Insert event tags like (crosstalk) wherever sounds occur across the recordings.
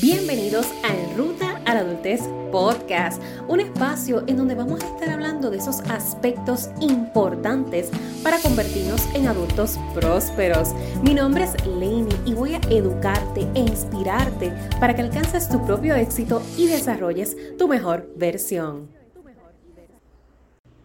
Bienvenidos a Ruta a la Adultez Podcast, un espacio en donde vamos a estar hablando de esos aspectos importantes para convertirnos en adultos prósperos. Mi nombre es Lainey y voy a educarte e inspirarte para que alcances tu propio éxito y desarrolles tu mejor versión.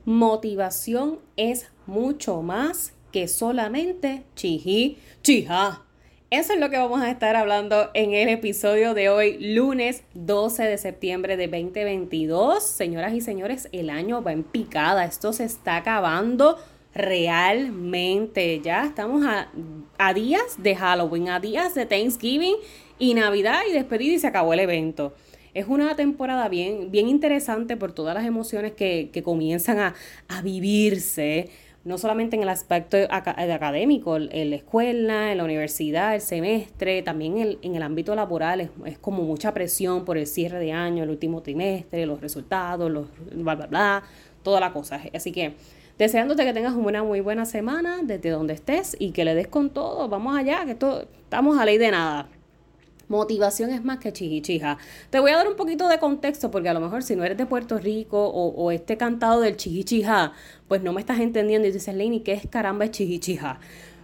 Motivación es mucho más que solamente chiji, chija eso es lo que vamos a estar hablando en el episodio de hoy, lunes 12 de septiembre de 2022. Señoras y señores, el año va en picada, esto se está acabando realmente. Ya estamos a, días de Halloween, a días de Thanksgiving y Navidad y despedida y se acabó el evento. Es una temporada bien, bien interesante por todas las emociones que, que comienzan a, a vivirse no solamente en el aspecto académico, en la escuela, en la universidad, el semestre, también en el ámbito laboral es, como mucha presión por el cierre de año, el último trimestre, los resultados, los bla, bla, bla, toda la cosa. Así que deseándote que tengas una muy buena semana desde donde estés y que le des con todo, vamos allá, que estamos a ley de nada. Motivación es más que chihichija. Te voy a dar un poquito de contexto porque a lo mejor si no eres de Puerto Rico o, este cantado del chihichija, pues no me estás entendiendo y dices, Lenny, ¿qué es caramba es chihichija?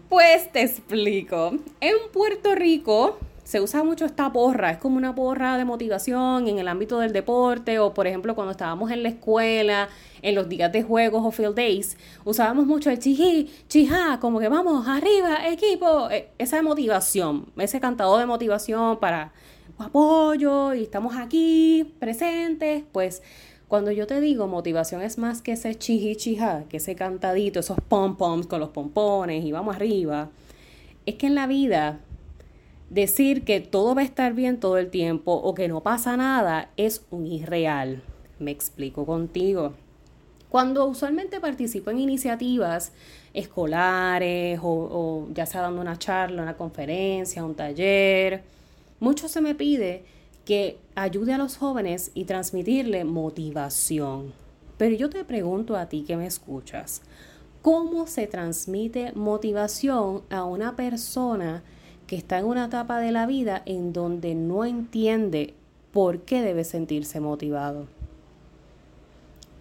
Pues te explico. En Puerto Rico se usa mucho esta porra, es como una porra de motivación en el ámbito del deporte o por ejemplo cuando estábamos en la escuela, en los días de juegos o field days, usábamos mucho el chiji, chija, como que vamos, arriba, equipo, e, esa motivación, ese cantado de motivación para apoyo y estamos aquí presentes, pues cuando yo te digo motivación es más que ese chiji chija, que ese cantadito, esos pom poms con los pompones y vamos arriba, es que en la vida decir que todo va a estar bien todo el tiempo o que no pasa nada es un irreal. Me explico contigo. Cuando usualmente participo en iniciativas escolares o, ya sea dando una charla, una conferencia, un taller, mucho se me pide que ayude a los jóvenes y transmitirle motivación. Pero yo te pregunto a ti que me escuchas, ¿cómo se transmite motivación a una persona que está en una etapa de la vida en donde no entiende por qué debe sentirse motivado.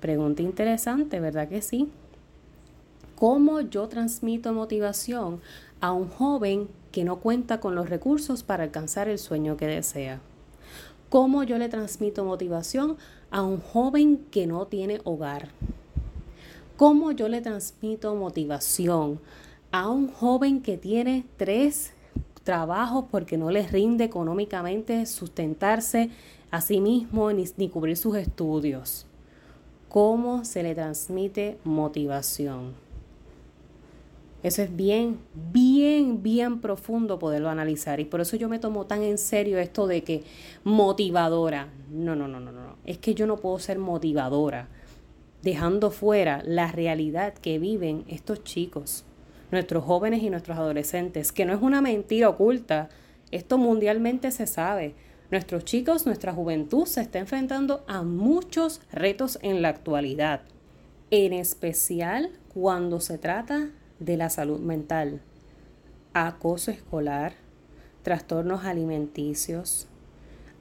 Pregunta interesante, ¿verdad que sí? ¿Cómo yo transmito motivación a un joven que no cuenta con los recursos para alcanzar el sueño que desea? ¿Cómo yo le transmito motivación a un joven que no tiene hogar? ¿Cómo yo le transmito motivación a un joven que tiene tres trabajos porque no les rinde económicamente sustentarse a sí mismo ni, ni cubrir sus estudios. ¿Cómo se le transmite motivación? Eso es bien, bien, bien profundo poderlo analizar. Y por eso yo me tomo tan en serio esto de que motivadora. No, no, no, no, no. Es que yo no puedo ser motivadora dejando fuera la realidad que viven estos chicos nuestros jóvenes y nuestros adolescentes, que no es una mentira oculta, esto mundialmente se sabe. Nuestros chicos, nuestra juventud se está enfrentando a muchos retos en la actualidad, en especial cuando se trata de la salud mental, acoso escolar, trastornos alimenticios,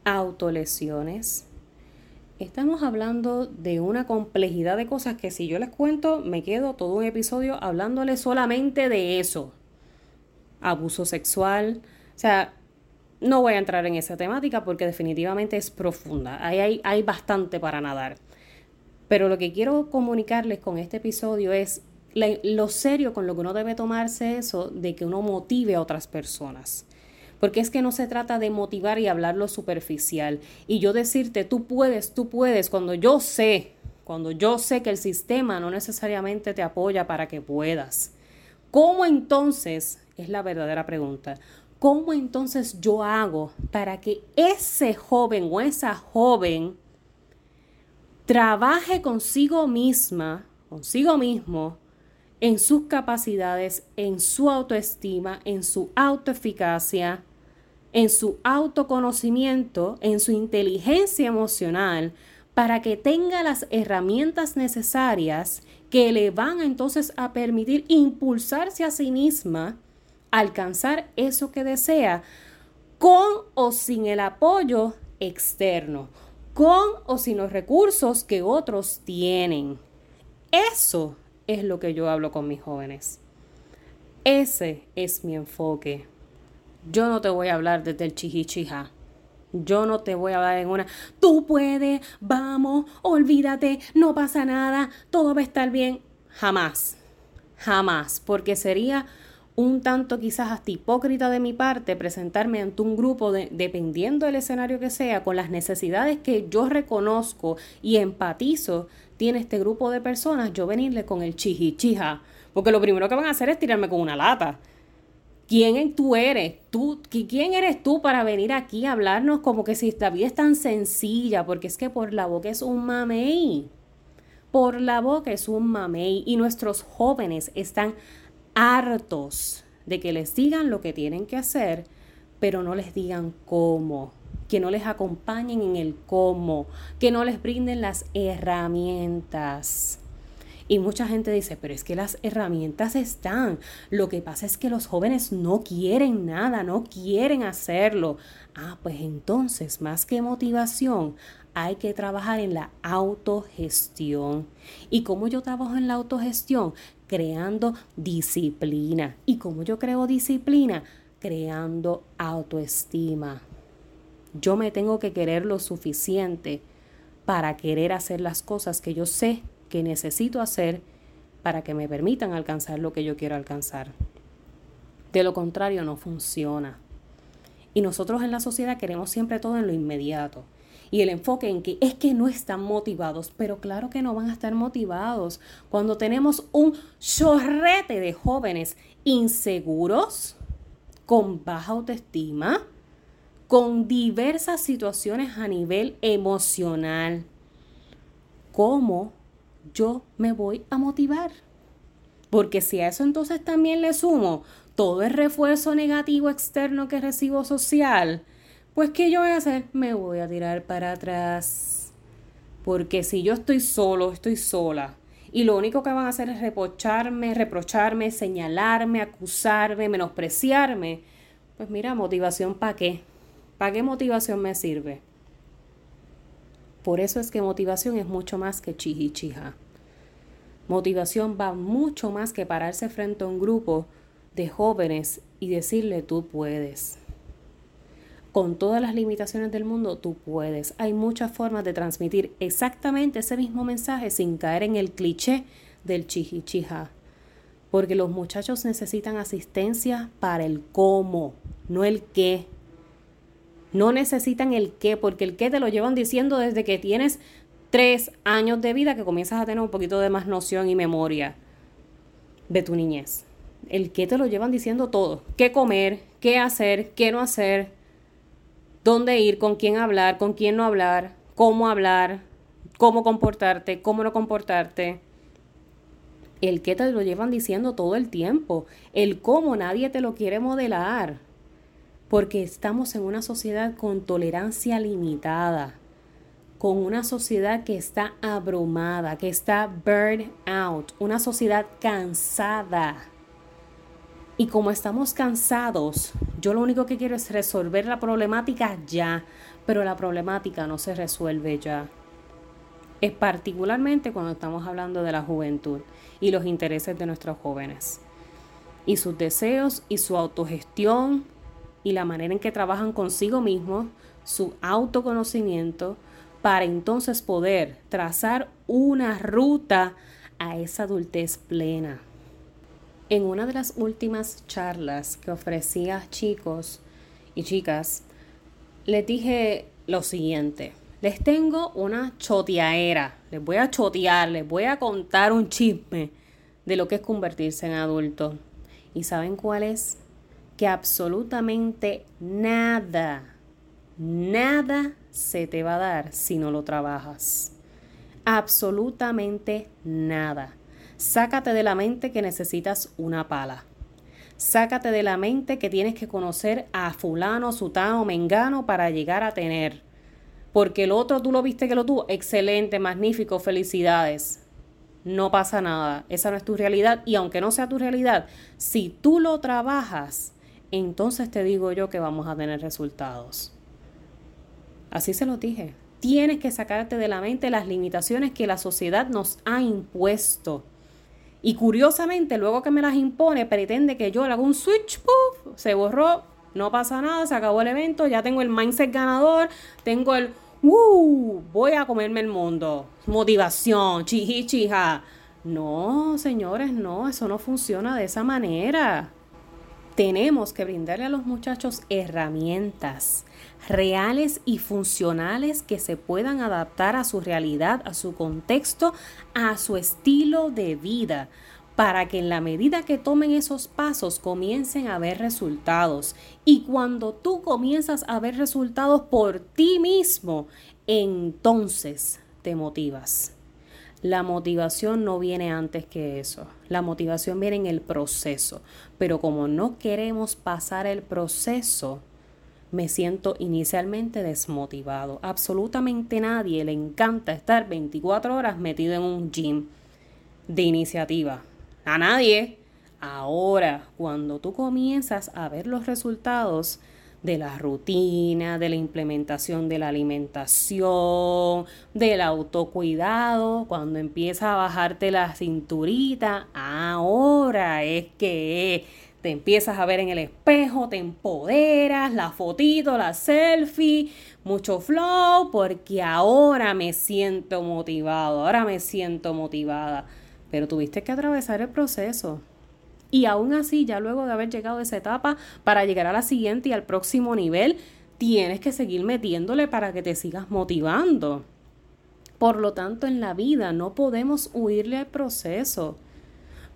autolesiones, Estamos hablando de una complejidad de cosas que si yo les cuento, me quedo todo un episodio hablándoles solamente de eso. Abuso sexual. O sea, no voy a entrar en esa temática porque definitivamente es profunda. Ahí hay, hay bastante para nadar. Pero lo que quiero comunicarles con este episodio es lo serio con lo que uno debe tomarse eso de que uno motive a otras personas. Porque es que no se trata de motivar y hablar lo superficial. Y yo decirte, tú puedes, tú puedes, cuando yo sé, cuando yo sé que el sistema no necesariamente te apoya para que puedas. ¿Cómo entonces, es la verdadera pregunta, cómo entonces yo hago para que ese joven o esa joven trabaje consigo misma, consigo mismo, en sus capacidades, en su autoestima, en su autoeficacia, en su autoconocimiento, en su inteligencia emocional, para que tenga las herramientas necesarias que le van entonces a permitir impulsarse a sí misma, alcanzar eso que desea, con o sin el apoyo externo, con o sin los recursos que otros tienen. Eso es lo que yo hablo con mis jóvenes. Ese es mi enfoque. Yo no te voy a hablar desde el chihichija. Yo no te voy a hablar en una, tú puedes, vamos, olvídate, no pasa nada, todo va a estar bien. Jamás, jamás, porque sería un tanto quizás hasta hipócrita de mi parte presentarme ante un grupo, de, dependiendo del escenario que sea, con las necesidades que yo reconozco y empatizo, tiene este grupo de personas, yo venirle con el chihichija. Porque lo primero que van a hacer es tirarme con una lata. ¿Quién tú eres? ¿Tú, ¿Quién eres tú para venir aquí a hablarnos como que si la vida es tan sencilla? Porque es que por la boca es un mamey. Por la boca es un mamey. Y nuestros jóvenes están hartos de que les digan lo que tienen que hacer, pero no les digan cómo. Que no les acompañen en el cómo. Que no les brinden las herramientas. Y mucha gente dice, pero es que las herramientas están. Lo que pasa es que los jóvenes no quieren nada, no quieren hacerlo. Ah, pues entonces, más que motivación, hay que trabajar en la autogestión. ¿Y cómo yo trabajo en la autogestión? Creando disciplina. ¿Y cómo yo creo disciplina? Creando autoestima. Yo me tengo que querer lo suficiente para querer hacer las cosas que yo sé que necesito hacer para que me permitan alcanzar lo que yo quiero alcanzar. De lo contrario, no funciona. Y nosotros en la sociedad queremos siempre todo en lo inmediato. Y el enfoque en que es que no están motivados, pero claro que no van a estar motivados cuando tenemos un chorrete de jóvenes inseguros, con baja autoestima, con diversas situaciones a nivel emocional. ¿Cómo yo me voy a motivar. Porque si a eso entonces también le sumo todo el refuerzo negativo externo que recibo social, pues ¿qué yo voy a hacer? Me voy a tirar para atrás. Porque si yo estoy solo, estoy sola, y lo único que van a hacer es reprocharme, reprocharme, señalarme, acusarme, menospreciarme, pues mira, motivación para qué? ¿Para qué motivación me sirve? Por eso es que motivación es mucho más que chihichija. Motivación va mucho más que pararse frente a un grupo de jóvenes y decirle tú puedes. Con todas las limitaciones del mundo, tú puedes. Hay muchas formas de transmitir exactamente ese mismo mensaje sin caer en el cliché del chihichija. Porque los muchachos necesitan asistencia para el cómo, no el qué. No necesitan el qué, porque el qué te lo llevan diciendo desde que tienes tres años de vida que comienzas a tener un poquito de más noción y memoria de tu niñez. El qué te lo llevan diciendo todo. ¿Qué comer? ¿Qué hacer? ¿Qué no hacer? ¿Dónde ir? ¿Con quién hablar? ¿Con quién no hablar? ¿Cómo hablar? ¿Cómo comportarte? ¿Cómo no comportarte? El qué te lo llevan diciendo todo el tiempo. El cómo nadie te lo quiere modelar porque estamos en una sociedad con tolerancia limitada, con una sociedad que está abrumada, que está burned out, una sociedad cansada. Y como estamos cansados, yo lo único que quiero es resolver la problemática ya, pero la problemática no se resuelve ya. Es particularmente cuando estamos hablando de la juventud y los intereses de nuestros jóvenes. Y sus deseos y su autogestión y la manera en que trabajan consigo mismos, su autoconocimiento, para entonces poder trazar una ruta a esa adultez plena. En una de las últimas charlas que ofrecía chicos y chicas, les dije lo siguiente. Les tengo una choteaera. Les voy a chotear, les voy a contar un chisme de lo que es convertirse en adulto. ¿Y saben cuál es? Que absolutamente nada, nada se te va a dar si no lo trabajas. Absolutamente nada. Sácate de la mente que necesitas una pala. Sácate de la mente que tienes que conocer a fulano, sutano, mengano para llegar a tener. Porque el otro tú lo viste que lo tuvo. Excelente, magnífico, felicidades. No pasa nada. Esa no es tu realidad. Y aunque no sea tu realidad, si tú lo trabajas, entonces te digo yo que vamos a tener resultados. Así se lo dije. Tienes que sacarte de la mente las limitaciones que la sociedad nos ha impuesto. Y curiosamente, luego que me las impone, pretende que yo le haga un switch, puff, se borró, no pasa nada, se acabó el evento, ya tengo el mindset ganador, tengo el, uh, voy a comerme el mundo, motivación, chiji, chija. No, señores, no, eso no funciona de esa manera. Tenemos que brindarle a los muchachos herramientas reales y funcionales que se puedan adaptar a su realidad, a su contexto, a su estilo de vida, para que en la medida que tomen esos pasos comiencen a ver resultados. Y cuando tú comienzas a ver resultados por ti mismo, entonces te motivas. La motivación no viene antes que eso. La motivación viene en el proceso. Pero como no queremos pasar el proceso, me siento inicialmente desmotivado. Absolutamente nadie le encanta estar 24 horas metido en un gym de iniciativa. A nadie. Ahora, cuando tú comienzas a ver los resultados de la rutina, de la implementación de la alimentación, del autocuidado, cuando empieza a bajarte la cinturita, ahora es que te empiezas a ver en el espejo, te empoderas, la fotito, la selfie, mucho flow, porque ahora me siento motivado, ahora me siento motivada. Pero tuviste que atravesar el proceso. Y aún así, ya luego de haber llegado a esa etapa, para llegar a la siguiente y al próximo nivel, tienes que seguir metiéndole para que te sigas motivando. Por lo tanto, en la vida no podemos huirle al proceso.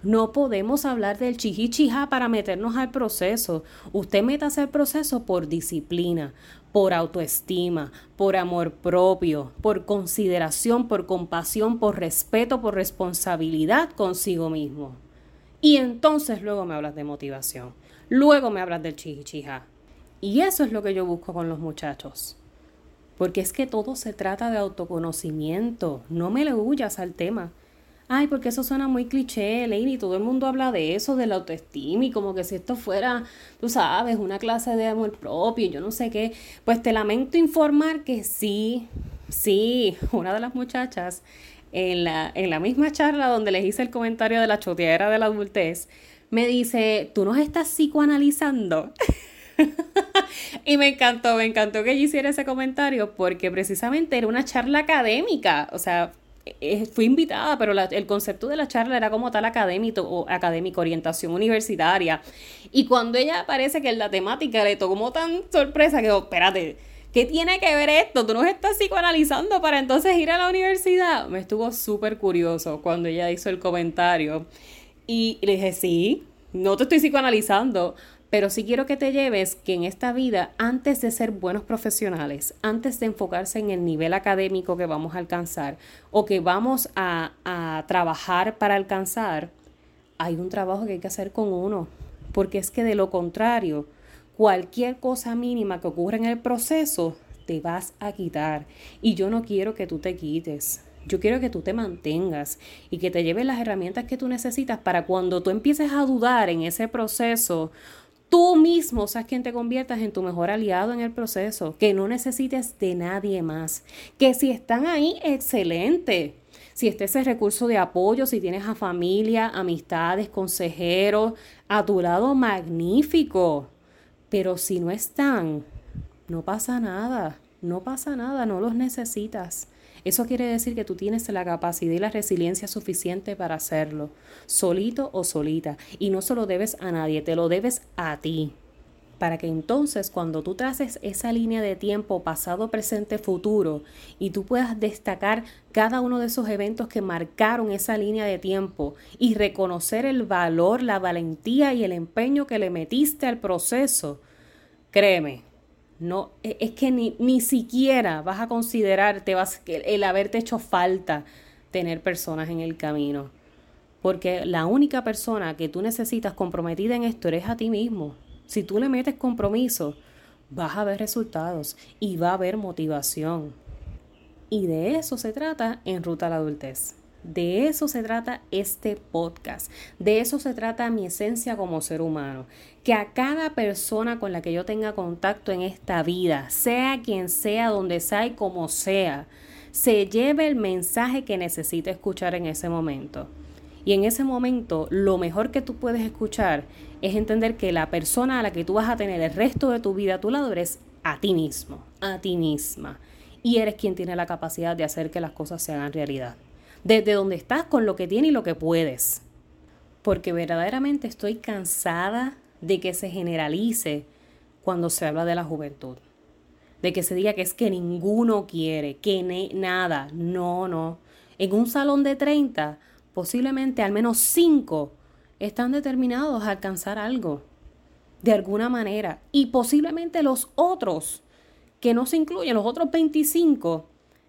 No podemos hablar del chihichija para meternos al proceso. Usted métase al proceso por disciplina, por autoestima, por amor propio, por consideración, por compasión, por respeto, por responsabilidad consigo mismo. Y entonces luego me hablas de motivación. Luego me hablas del chihichija. Y eso es lo que yo busco con los muchachos. Porque es que todo se trata de autoconocimiento. No me le huyas al tema. Ay, porque eso suena muy cliché, Lady. Todo el mundo habla de eso, de la autoestima, y como que si esto fuera, tú sabes, una clase de amor propio, yo no sé qué. Pues te lamento informar que sí, sí, una de las muchachas en la, en la misma charla donde les hice el comentario de la choteadera de la adultez, me dice, ¿tú nos estás psicoanalizando? (laughs) y me encantó, me encantó que ella hiciera ese comentario porque precisamente era una charla académica, o sea, eh, fui invitada, pero el concepto de la charla era como tal académico académico, orientación universitaria. Y cuando ella parece que la temática le tocó tan sorpresa que, espérate, ¿qué tiene que ver esto? ¿Tú nos estás psicoanalizando para entonces ir a la universidad? Me estuvo súper curioso cuando ella hizo el comentario. Y le dije, sí, no te estoy psicoanalizando. Pero sí quiero que te lleves que en esta vida, antes de ser buenos profesionales, antes de enfocarse en el nivel académico que vamos a alcanzar o que vamos a, a trabajar para alcanzar, hay un trabajo que hay que hacer con uno. Porque es que de lo contrario, cualquier cosa mínima que ocurra en el proceso, te vas a quitar. Y yo no quiero que tú te quites. Yo quiero que tú te mantengas y que te lleves las herramientas que tú necesitas para cuando tú empieces a dudar en ese proceso, tú mismo seas quien te conviertas en tu mejor aliado en el proceso, que no necesites de nadie más, que si están ahí, excelente. Si está ese recurso de apoyo, si tienes a familia, amistades, consejeros, a tu lado, magnífico. Pero si no están, no pasa nada, no pasa nada, no los necesitas. Eso quiere decir que tú tienes la capacidad y la resiliencia suficiente para hacerlo, solito o solita. Y no se lo debes a nadie, te lo debes a ti. Para que entonces cuando tú traces esa línea de tiempo pasado, presente, futuro y tú puedas destacar cada uno de esos eventos que marcaron esa línea de tiempo y reconocer el valor, la valentía y el empeño que le metiste al proceso, créeme, no, e, es que ni, ni siquiera vas a considerar te vas, el haberte hecho falta tener personas en el camino. Porque la única persona que tú necesitas comprometida en esto eres a ti mismo. Si tú le metes compromiso, vas a ver resultados y va a haber motivación. Y de eso se trata en Ruta a la Adultez De eso se trata este podcast. De eso se trata mi esencia como ser humano. Que a cada persona con la que yo tenga contacto en esta vida, sea quien sea, donde sea y como sea, se lleve el mensaje que necesite escuchar en ese momento. Y en ese momento, lo mejor que tú puedes escuchar es entender que la persona a la que tú vas a tener el resto de tu vida a tu lado eres a ti mismo, a ti misma. Y eres quien tiene la capacidad de hacer que las cosas se hagan realidad. Desde donde estás, con lo que tienes y lo que puedes. Porque verdaderamente estoy cansada de que se generalice cuando se habla de la juventud. De que se diga que es que ninguno quiere, que nada. No, no. En un salón de 30, posiblemente al menos 5 están determinados a alcanzar algo de alguna manera. Y posiblemente los otros, que no se incluyen, los otros 25,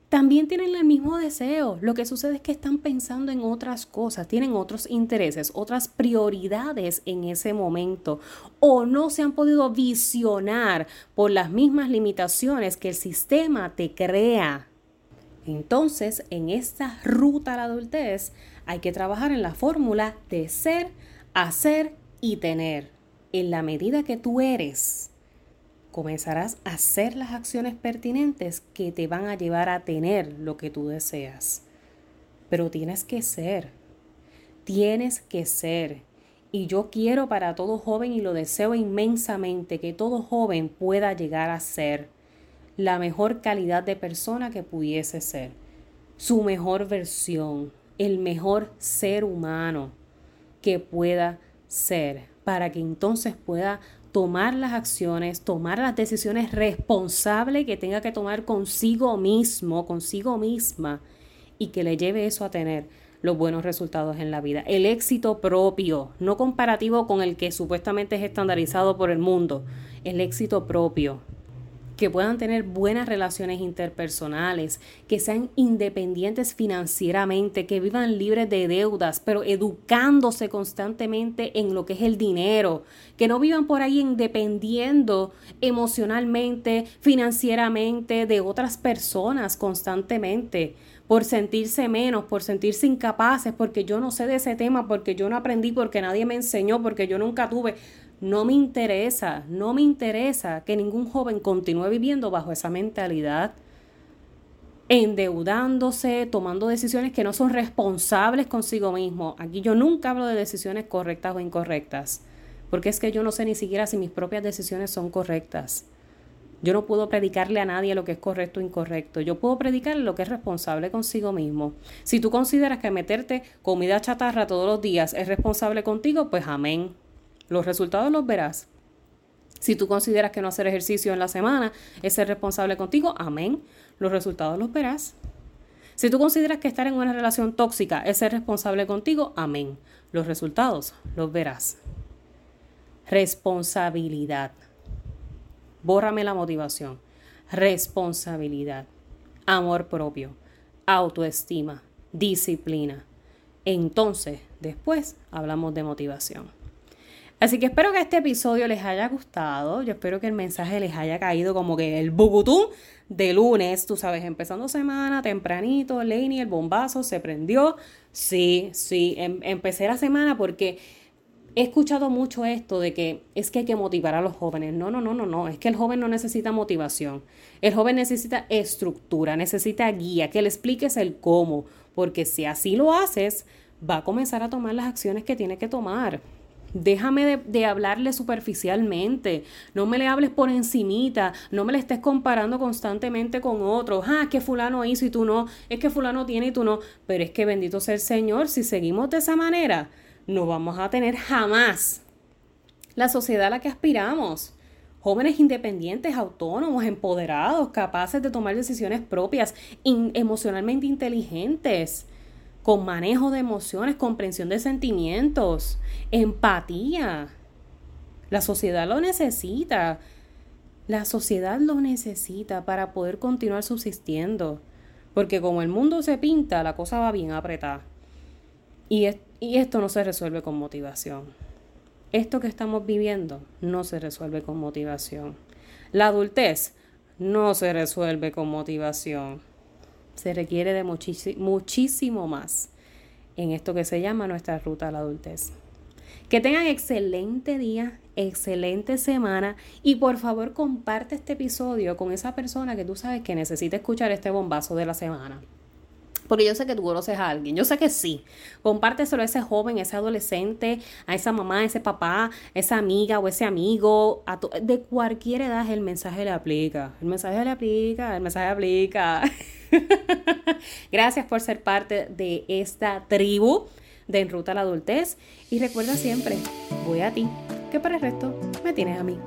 también tienen el mismo deseo. Lo que sucede es que están pensando en otras cosas, tienen otros intereses, otras prioridades en ese momento o no se han podido visionar por las mismas limitaciones que el sistema te crea. Entonces, en esta ruta a la adultez hay que trabajar en la fórmula de ser, hacer y tener en la medida que tú eres, comenzarás a hacer las acciones pertinentes que te van a llevar a tener lo que tú deseas. Pero tienes que ser, tienes que ser. Y yo quiero para todo joven y lo deseo inmensamente que todo joven pueda llegar a ser la mejor calidad de persona que pudiese ser, su mejor versión, el mejor ser humano que pueda ser para que entonces pueda tomar las acciones, tomar las decisiones responsables que tenga que tomar consigo mismo, consigo misma, y que le lleve eso a tener los buenos resultados en la vida. El éxito propio, no comparativo con el que supuestamente es estandarizado por el mundo, el éxito propio que puedan tener buenas relaciones interpersonales, que sean independientes financieramente, que vivan libres de deudas, pero educándose constantemente en lo que es el dinero, que no vivan por ahí dependiendo emocionalmente, financieramente de otras personas constantemente por sentirse menos, por sentirse incapaces, porque yo no sé de ese tema, porque yo no aprendí, porque nadie me enseñó, porque yo nunca tuve. No me interesa, no me interesa que ningún joven continúe viviendo bajo esa mentalidad, endeudándose, tomando decisiones que no son responsables consigo mismo. Aquí yo nunca hablo de decisiones correctas o incorrectas, porque es que yo no sé ni siquiera si mis propias decisiones son correctas. Yo no puedo predicarle a nadie lo que es correcto o incorrecto. Yo puedo predicarle lo que es responsable consigo mismo. Si tú consideras que meterte comida chatarra todos los días es responsable contigo, pues amén. Los resultados los verás. Si tú consideras que no hacer ejercicio en la semana es ser responsable contigo, amén. Los resultados los verás. Si tú consideras que estar en una relación tóxica es ser responsable contigo, amén. Los resultados los verás. Responsabilidad. Bórrame la motivación. Responsabilidad. Amor propio. Autoestima. Disciplina. Entonces, después hablamos de motivación. Así que espero que este episodio les haya gustado. Yo espero que el mensaje les haya caído como que el bucutú de lunes, tú sabes, empezando semana, tempranito, Laney, el bombazo se prendió. Sí, sí, em, empecé la semana porque he escuchado mucho esto de que es que hay que motivar a los jóvenes. No, no, no, no, no. Es que el joven no necesita motivación. El joven necesita estructura, necesita guía, que le expliques el cómo. Porque si así lo haces, va a comenzar a tomar las acciones que tiene que tomar. Déjame de, hablarle superficialmente, no me le hables por encimita, no me le estés comparando constantemente con otros. Ah, es que fulano hizo y tú no, es que fulano tiene y tú no. Pero es que bendito sea el Señor, si seguimos de esa manera, no vamos a tener jamás la sociedad a la que aspiramos. Jóvenes independientes, autónomos, empoderados, capaces de tomar decisiones propias, emocionalmente inteligentes con manejo de emociones, comprensión de sentimientos, empatía. La sociedad lo necesita. La sociedad lo necesita para poder continuar subsistiendo. Porque como el mundo se pinta, la cosa va bien apretada. Y, y esto no se resuelve con motivación. Esto que estamos viviendo no se resuelve con motivación. La adultez no se resuelve con motivación se requiere de muchísimo más. en esto que se llama nuestra ruta a la adultez. Que tengan excelente día, excelente semana y por favor comparte este episodio con esa persona que tú sabes que necesita escuchar este bombazo de la semana. Porque yo sé que tú conoces a alguien, yo sé que sí. Compárteselo a ese joven, a ese adolescente, a esa mamá, a ese papá, a esa amiga o ese amigo, de cualquier edad el mensaje le aplica. El mensaje le aplica, el mensaje aplica. (laughs) Gracias por ser parte de esta tribu de En Ruta a la Adultez. Y recuerda siempre, voy a ti, que para el resto me tienes a mí.